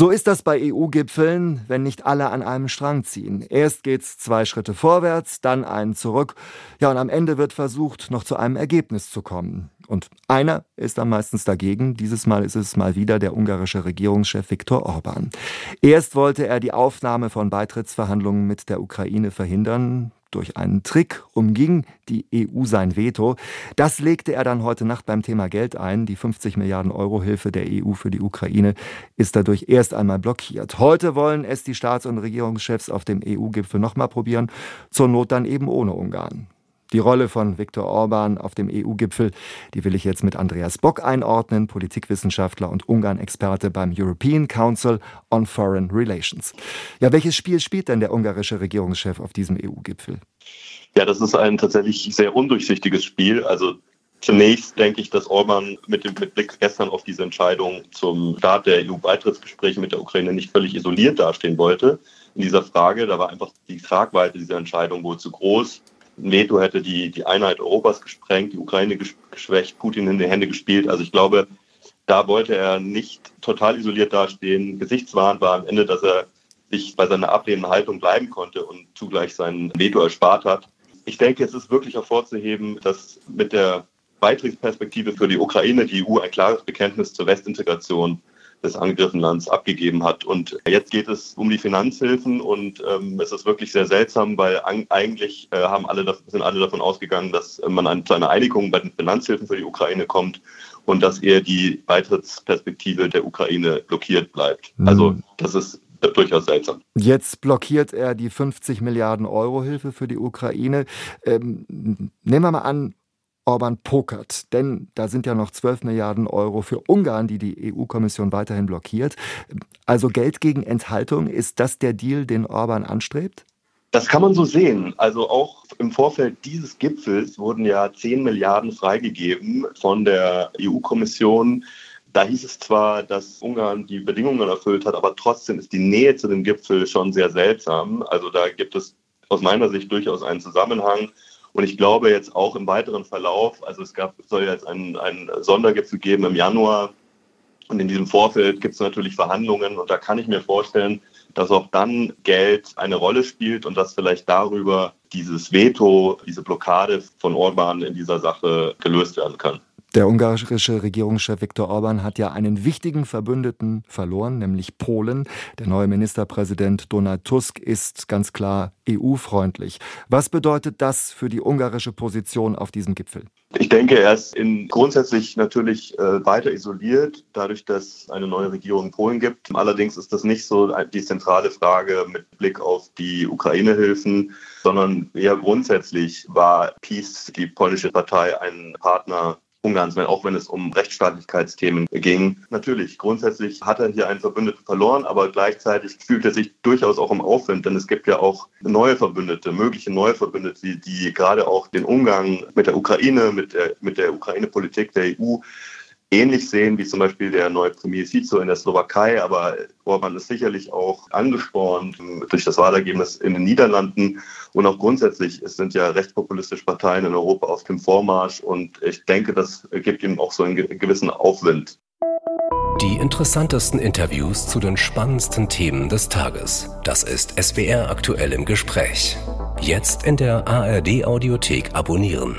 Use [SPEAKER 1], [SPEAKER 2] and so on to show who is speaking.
[SPEAKER 1] So ist das bei EU-Gipfeln, wenn nicht alle an einem Strang ziehen. Erst geht's zwei Schritte vorwärts, dann einen zurück. Ja, und am Ende wird versucht, noch zu einem Ergebnis zu kommen. Und einer ist am meistens dagegen. Dieses Mal ist es mal wieder der ungarische Regierungschef Viktor Orban. Erst wollte er die Aufnahme von Beitrittsverhandlungen mit der Ukraine verhindern. Durch einen Trick umging die EU sein Veto. Das legte er dann heute Nacht beim Thema Geld ein. Die 50 Milliarden Euro Hilfe der EU für die Ukraine ist dadurch erst einmal blockiert. Heute wollen es die Staats- und Regierungschefs auf dem EU-Gipfel nochmal probieren, zur Not dann eben ohne Ungarn. Die Rolle von Viktor Orban auf dem EU-Gipfel, die will ich jetzt mit Andreas Bock einordnen, Politikwissenschaftler und Ungarn-Experte beim European Council on Foreign Relations. Ja, welches Spiel spielt denn der ungarische Regierungschef auf diesem EU-Gipfel?
[SPEAKER 2] Ja, das ist ein tatsächlich sehr undurchsichtiges Spiel. Also Zunächst denke ich, dass Orban mit dem Blick gestern auf diese Entscheidung zum Start der EU-Beitrittsgespräche mit der Ukraine nicht völlig isoliert dastehen wollte in dieser Frage. Da war einfach die Tragweite dieser Entscheidung wohl zu groß. NATO hätte die, die Einheit Europas gesprengt, die Ukraine geschwächt, Putin in die Hände gespielt. Also ich glaube, da wollte er nicht total isoliert dastehen. Gesichtswahrend war am Ende, dass er sich bei seiner ablehnenden Haltung bleiben konnte und zugleich sein Veto erspart hat. Ich denke, es ist wirklich hervorzuheben, dass mit der Beitrittsperspektive für die Ukraine die EU ein klares Bekenntnis zur Westintegration des angegriffenen Landes abgegeben hat. Und jetzt geht es um die Finanzhilfen und ähm, es ist wirklich sehr seltsam, weil eigentlich äh, haben alle, sind alle davon ausgegangen, dass man an, zu einer Einigung bei den Finanzhilfen für die Ukraine kommt und dass eher die Beitrittsperspektive der Ukraine blockiert bleibt. Mhm. Also das ist durchaus seltsam.
[SPEAKER 1] Jetzt blockiert er die 50 Milliarden Euro Hilfe für die Ukraine. Ähm, nehmen wir mal an, Orban pokert. Denn da sind ja noch 12 Milliarden Euro für Ungarn, die die EU-Kommission weiterhin blockiert. Also Geld gegen Enthaltung, ist das der Deal, den Orban anstrebt?
[SPEAKER 2] Das kann man so sehen. Also auch im Vorfeld dieses Gipfels wurden ja 10 Milliarden freigegeben von der EU-Kommission. Da hieß es zwar, dass Ungarn die Bedingungen erfüllt hat, aber trotzdem ist die Nähe zu dem Gipfel schon sehr seltsam. Also da gibt es aus meiner Sicht durchaus einen Zusammenhang. Und ich glaube jetzt auch im weiteren Verlauf, also es gab, soll jetzt einen, einen Sondergipfel geben im Januar. Und in diesem Vorfeld gibt es natürlich Verhandlungen. Und da kann ich mir vorstellen, dass auch dann Geld eine Rolle spielt und dass vielleicht darüber dieses Veto, diese Blockade von Orban in dieser Sache gelöst werden kann.
[SPEAKER 1] Der ungarische Regierungschef Viktor Orban hat ja einen wichtigen Verbündeten verloren, nämlich Polen. Der neue Ministerpräsident Donald Tusk ist ganz klar EU-freundlich. Was bedeutet das für die ungarische Position auf diesem Gipfel?
[SPEAKER 2] Ich denke, er ist in, grundsätzlich natürlich äh, weiter isoliert, dadurch, dass eine neue Regierung in Polen gibt. Allerdings ist das nicht so die zentrale Frage mit Blick auf die Ukraine-Hilfen, sondern eher grundsätzlich war PiS, die polnische Partei, ein Partner Ungarns, auch wenn es um Rechtsstaatlichkeitsthemen ging. Natürlich, grundsätzlich hat er hier einen Verbündeten verloren, aber gleichzeitig fühlt er sich durchaus auch im Aufwind, denn es gibt ja auch neue Verbündete, mögliche neue Verbündete, die, die gerade auch den Umgang mit der Ukraine, mit der, mit der Ukraine-Politik der EU ähnlich sehen wie zum Beispiel der neue Premier Fico in der Slowakei, aber Orban ist sicherlich auch angespornt durch das Wahlergebnis in den Niederlanden und auch grundsätzlich es sind ja rechtspopulistische Parteien in Europa auf dem Vormarsch und ich denke, das gibt ihm auch so einen gewissen Aufwind.
[SPEAKER 3] Die interessantesten Interviews zu den spannendsten Themen des Tages. Das ist SWR aktuell im Gespräch. Jetzt in der ARD Audiothek abonnieren.